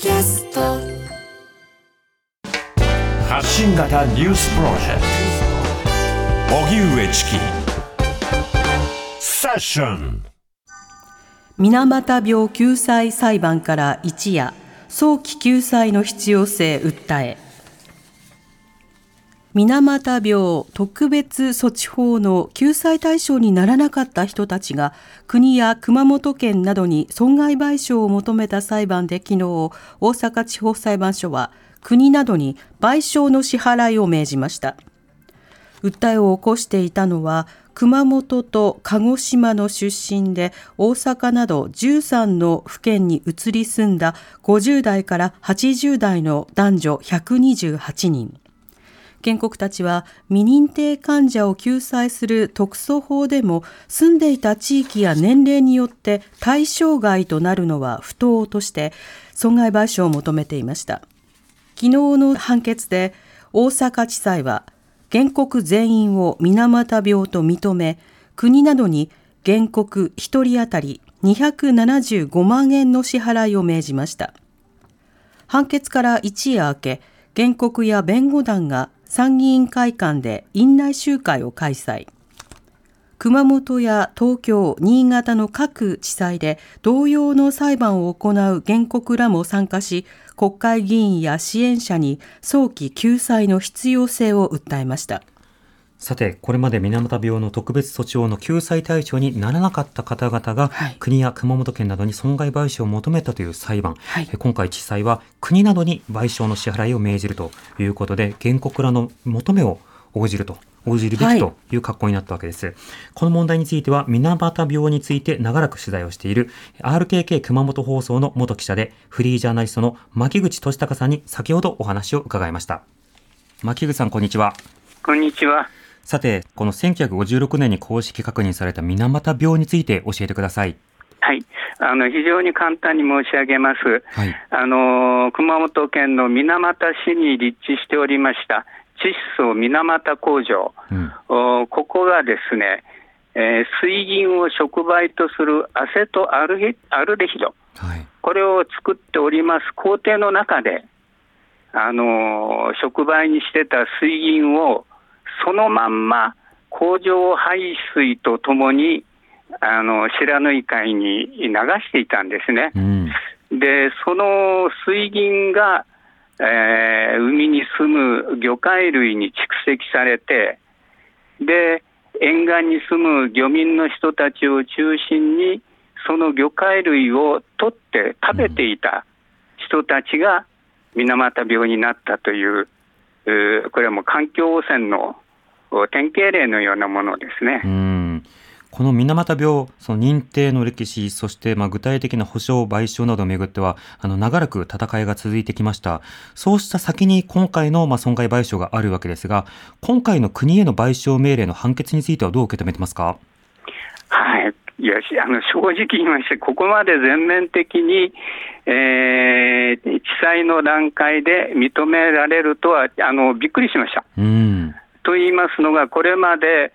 キャスト。発信型ニュースプロジェクト。荻上チキ。セッション。水俣病救済裁判から一夜早期救済の必要性訴え水俣病特別措置法の救済対象にならなかった人たちが国や熊本県などに損害賠償を求めた裁判で昨日大阪地方裁判所は国などに賠償の支払いを命じました。訴えを起こしていたのは熊本と鹿児島の出身で大阪など13の府県に移り住んだ50代から80代の男女128人。原告たちは未認定患者を救済する特措法でも住んでいた地域や年齢によって対象外となるのは不当として損害賠償を求めていました。昨日の判決で大阪地裁は原告全員を水俣病と認め国などに原告1人当たり275万円の支払いを命じました。判決から一夜明け原告や弁護団が参議院会館で院内集会を開催。熊本や東京、新潟の各地裁で同様の裁判を行う原告らも参加し国会議員や支援者に早期救済の必要性を訴えました。さて、これまで水俣病の特別措置法の救済対象にならなかった方々が、はい国や熊本県などに損害賠償を求めたという裁判、はいえ今回地裁は国などに賠償の支払いを命じるということで、原告らの求めを応じると。応じるべはいきという格好になったわけです。この問題については、水俣病について長らく取材をしている RKK 熊本放送の元記者でフリージャーナリストの牧口俊孝さんに先ほどお話を伺いました。牧口さん、こんにちは。こんにちは。さて、この1956年に公式確認された水俣病について教えてください。はい。あの、非常に簡単に申し上げます。はい。あの、熊本県の水俣市に立地しておりました、窒素水俣工場。うん。おここがですね、えー水銀を触媒とするアセトアルヒアルデヒド。はい。これを作っております工程の中で、あの触媒にしてた水銀をそのまんま工場排水とともにあの白縫海に流していたんですね。うん。で、その水銀が、えー海に住む魚介類に蓄積されて、で、沿岸に住む漁民の人たちを中心に、その魚介類を取って食べていた人たちが水俣病になったという、これはもう環境汚染のお典型例のようなものですね。うん。この水俣病、その認定の歴史、そしてまあ具体的な補償、賠償などをめぐっては、あの長らく戦いが続いてきました。そうした先に今回のまあ損害賠償があるわけですが、今回の国への賠償命令の判決についてはどう受け止めてますか？はい。いや、しあの、正直言いまして、ここまで全面的に、えー、地裁の段階で認められるとは、あの、びっくりしました。うん。と言いますのが、これまで、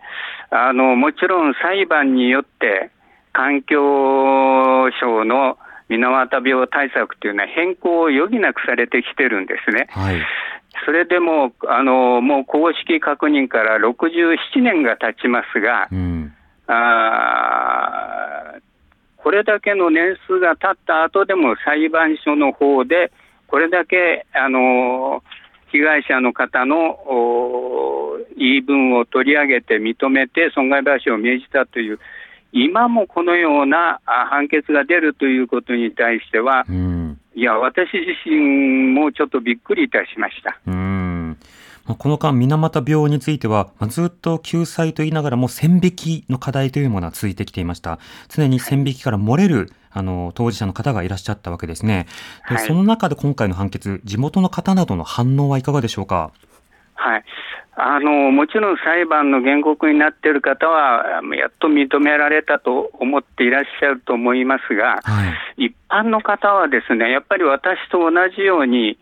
あの、もちろん裁判によって、環境省の水俣病対策というのは変更を余儀なくされてきてるんですね。はい。それでも、あの、もう公式確認から67年が経ちますが、うん。あーこれだけの年数が経った後でも裁判所の方で、これだけあの被害者の方のお言い分を取り上げて認めて損害賠償を命じたという、今もこのようなあ判決が出るということに対しては、うん。いや、私自身もちょっとびっくりいたしました。うん。まあこの間、水俣病については、まあずっと救済と言いながらも線引きの課題というものは続いてきていました。常に線引きから漏れる、あの、当事者の方がいらっしゃったわけですね。ではいその中で今回の判決、地元の方などの反応はいかがでしょうか？はい、あのもちろん裁判の原告になっている方は、やっと認められたと思っていらっしゃると思いますが、はい。一般の方はですね、やっぱり私と同じように、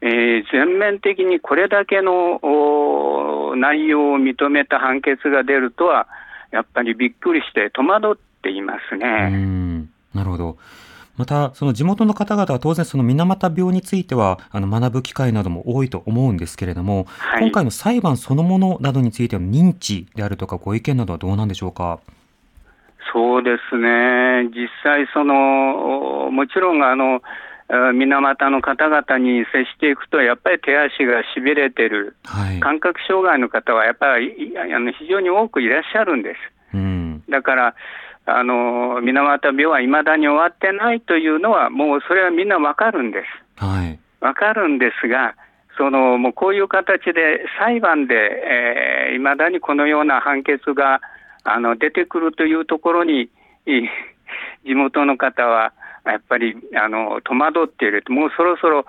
えー全面的にこれだけのお内容を認めた判決が出るとは、やっぱりびっくりして戸惑っていますうね。ん。なるほど。また、その地元の方々は当然その水俣病については、あの、学ぶ機会なども多いと思うんですけれども、はい今回の裁判そのものなどについての認知であるとかご意見などはどうなんでしょうか？そうですね、実際、そのおもちろんあのえー水俣の方々に接していくと、やっぱり手足がしびれてる、はい。感覚障害の方はやっぱりいあの非常に多くいらっしゃるんです。うん。だから、あの水俣病はいまだに終わってないというのは、もうそれはみんなわかるんです。はい。わかるんですが、そのもうこういう形で裁判で、えー、いまだにこのような判決があの出てくるというところに、い地元の方はやっぱりあの戸惑っている、もうそろそろ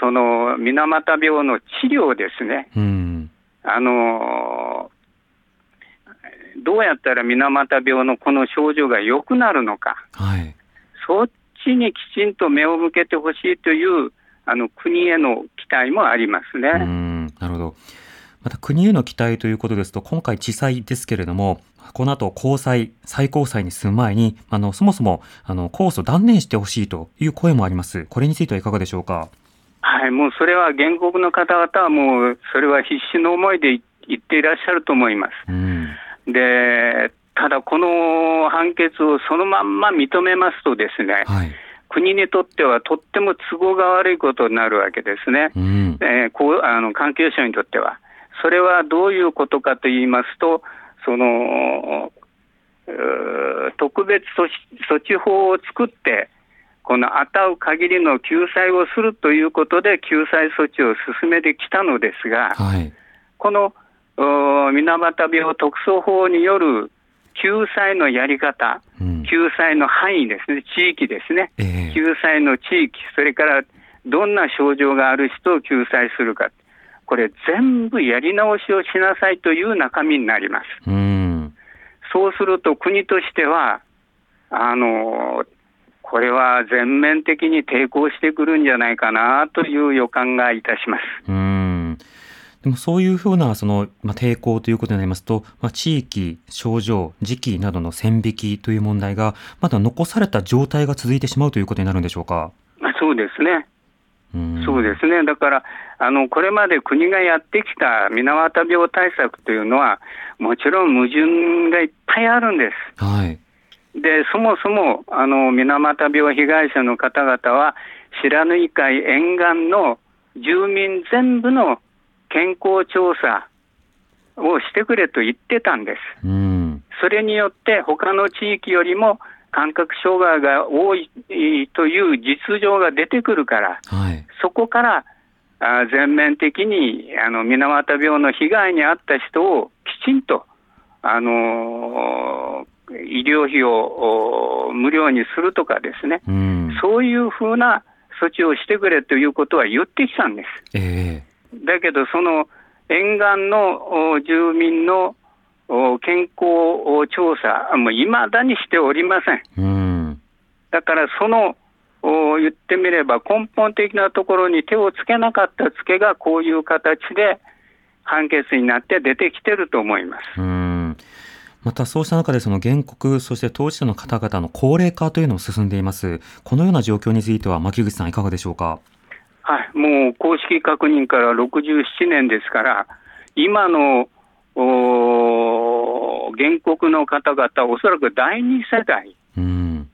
その水俣病の治療ですね、うん。あのどうやったら水俣病のこの症状が良くなるのか。はい。そっちにきちんと目を向けてほしいというあの国への期待もありますね。うん。なるほど。また国への期待ということですと、今回地裁ですけれども、この後高裁、最高裁に進む前に、あの、そもそも、あの、控訴断念してほしいという声もあります。これについてはいかがでしょうか？はい、もうそれは原告の方々はもうそれは必死の思いで言っていらっしゃると思います。うん。で、ただこの判決をそのまんま認めますとですね、はい。国にとってはとっても都合が悪いことになるわけですね。うん。えーこうあの環境省にとっては。それはどういうことかと言いますと、その特別措置法を作って、この当たう限りの救済をするということで、救済措置を進めてきたのですが、はい。この水俣病特措法による救済のやり方、うん。救済の範囲ですね、地域ですね。ええ救済の地域、それからどんな症状がある人を救済するか、これ、全部やり直しをしなさいという中身になります。うん。そうすると、国としては、あのこれは全面的に抵抗してくるんじゃないかなという予感がいたします。うん。でもそういうふうなその、まあ、抵抗ということになりますと、まあ、地域、症状、時期などの線引きという問題が、まだ残された状態が続いてしまうということになるんでしょうか？まあそうですね。うんそうですね。だから、あの、これまで国がやってきた水俣病対策というのは、もちろん矛盾がいっぱいあるんです。はい。で、そもそも、あの、水俣病被害者の方々は、白縫海沿岸の住民全部の健康調査をしてくれと言ってたんです。うん。それによって、他の地域よりも感覚障害が多いという実情が出てくるから、はい。そこからあ全面的にあの水俣病の被害に遭った人をきちんと、あのー医療費をお無料にするとかですね、うん。そういうふうな措置をしてくれということは言ってきたんです。ええだけど、その沿岸のお住民のお健康調査、もう未だにしておりません。うん。だからそのお言ってみれば根本的なところに手をつけなかったつけがこういう形で判決になって出てきてると思います。うん。またそうした中でその原告、そして当事者の方々の高齢化というのも進んでいます。このような状況については牧口さんいかがでしょうか？はい、もう公式確認から67年ですから、今のお原告の方々、おそらく第二世代うん。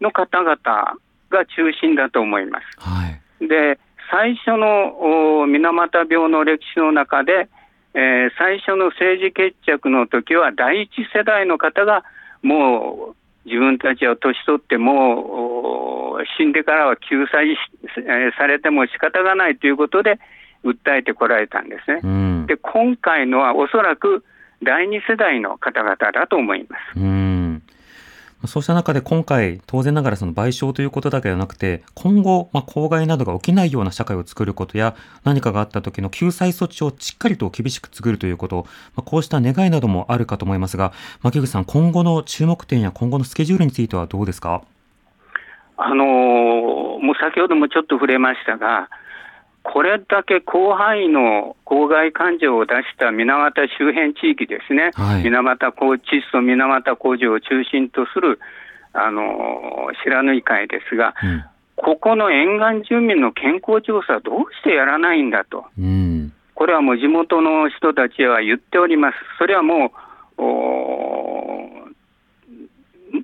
の方々が中心だと思います。はい。で、最初のお水俣病の歴史の中で、えー最初の政治決着の時は、第一世代の方がもう自分たちは年取ってもうお死んでからは救済し、えーされても仕方がないということで訴えてこられたんですね。うん。で、今回のはおそらく第二世代の方々だと思います。うん。そうした中で今回、当然ながらその賠償ということだけではなくて、今後、まあ、公害などが起きないような社会を作ることや、何かがあった時の救済措置をしっかりと厳しく作るということ、まあ、こうした願いなどもあるかと思いますが、牧口さん、今後の注目点や今後のスケジュールについてはどうですか？あのーもう先ほどもちょっと触れましたが、これだけ広範囲の公害感情を出した水俣周辺地域ですね、はい水俣高窒素水俣工場を中心とするあの白縫会ですが、うん。ここの沿岸住民の健康調査、どうしてやらないんだと、うん。これはもう地元の人たちは言っております、それはもう、お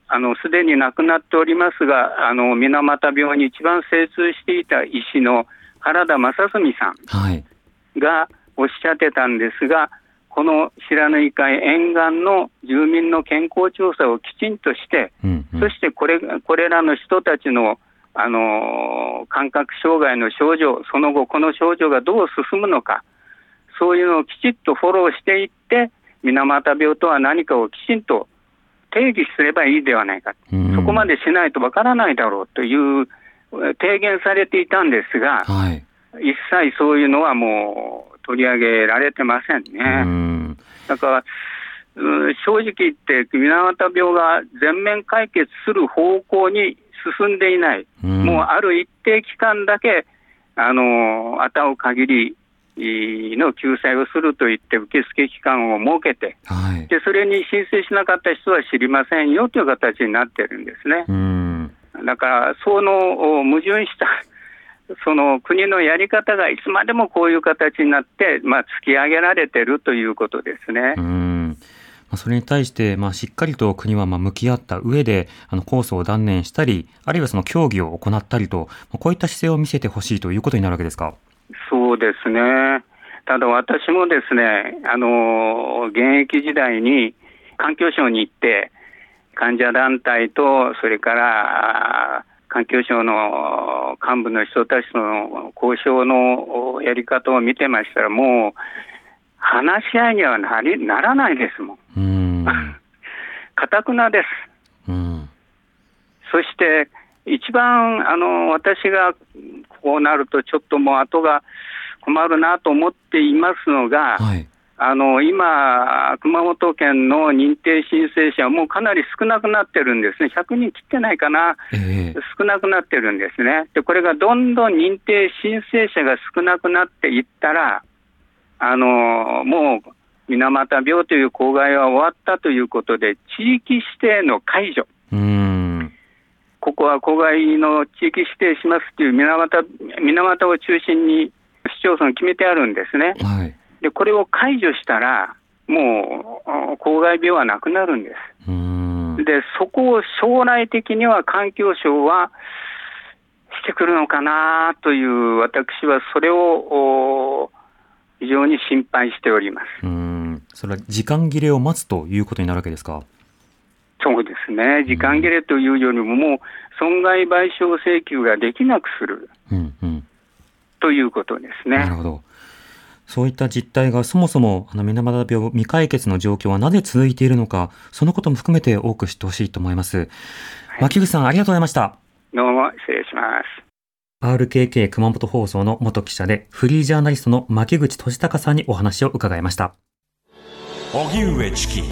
あのすでに亡くなっておりますが、あの水俣病に一番精通していた医師の原田正純さん。はい。がおっしゃってたんですが、この白縫海沿岸の住民の健康調査をきちんとして、うん。うんそしてこれこれらの人たちの、あの感覚障害の症状、その後、この症状がどう進むのか、そういうのをきちっとフォローしていって、水俣病とは何かをきちんと定義すればいいではないか、うんそこまでしないとわからないだろうというえ提言されていたんですが、はい。一切そういうのはもう取り上げられてませんうね。ん。だから、うん正直言って、水俣病が全面解決する方向に進んでいない、うんもうある一定期間だけ、あのあたう限りの救済をするといって、受付期間を設けてはい。で、それに申請しなかった人は知りませんよという形になってるんですね。うん。だから、そのお矛盾した、その国のやり方がいつまでもこういう形になって、まあ、突き上げられてるということですね。うん。まあそれに対して、まあ、しっかりと国はまあ向き合った上で、あの、控訴を断念したり、あるいはその協議を行ったりと、まあこういった姿勢を見せてほしいということになるわけですか？そうですね。ただ私もですね、あの、現役時代に環境省に行って、患者団体と、それから、あ環境省の幹部の人たちとの交渉のやり方を見てましたら、もう、話し合いにはなりならないですもん。かたくなです。うん。そして、一番あの私がこうなると、ちょっともう後が困るなと思っていますのが、はい。あの今、熊本県の認定申請者はもうかなり少なくなってるんですね、100人切ってないかな、ええ少なくなってるんですね。で、これがどんどん認定申請者が少なくなっていったら、あのもう水俣病という公害は終わったということで、地域指定の解除。うん。ここは公害の地域指定しますという水俣水俣を中心に市町村決めてあるんですね。はい。で、これを解除したら、もうあ公害病はなくなるんでうんす。。で、そこを将来的には環境省はしてくるのかなという、私はそれをお非常に心配しております。うん。それは時間切れを待つということになるわけですか？そうですね、時間切れというよりも、もう損害賠償請求ができなくするうんうん。ということですね。なるほど。そういった実態がそもそも、あの、水俣病未解決の状況はなぜ続いているのか、そのことも含めて多く知ってほしいと思います。牧口さん、ありがとうございました。どうも失礼します。RKK 熊本放送の元記者で、フリージャーナリストの牧口俊孝さんにお話を伺いました。荻上チキ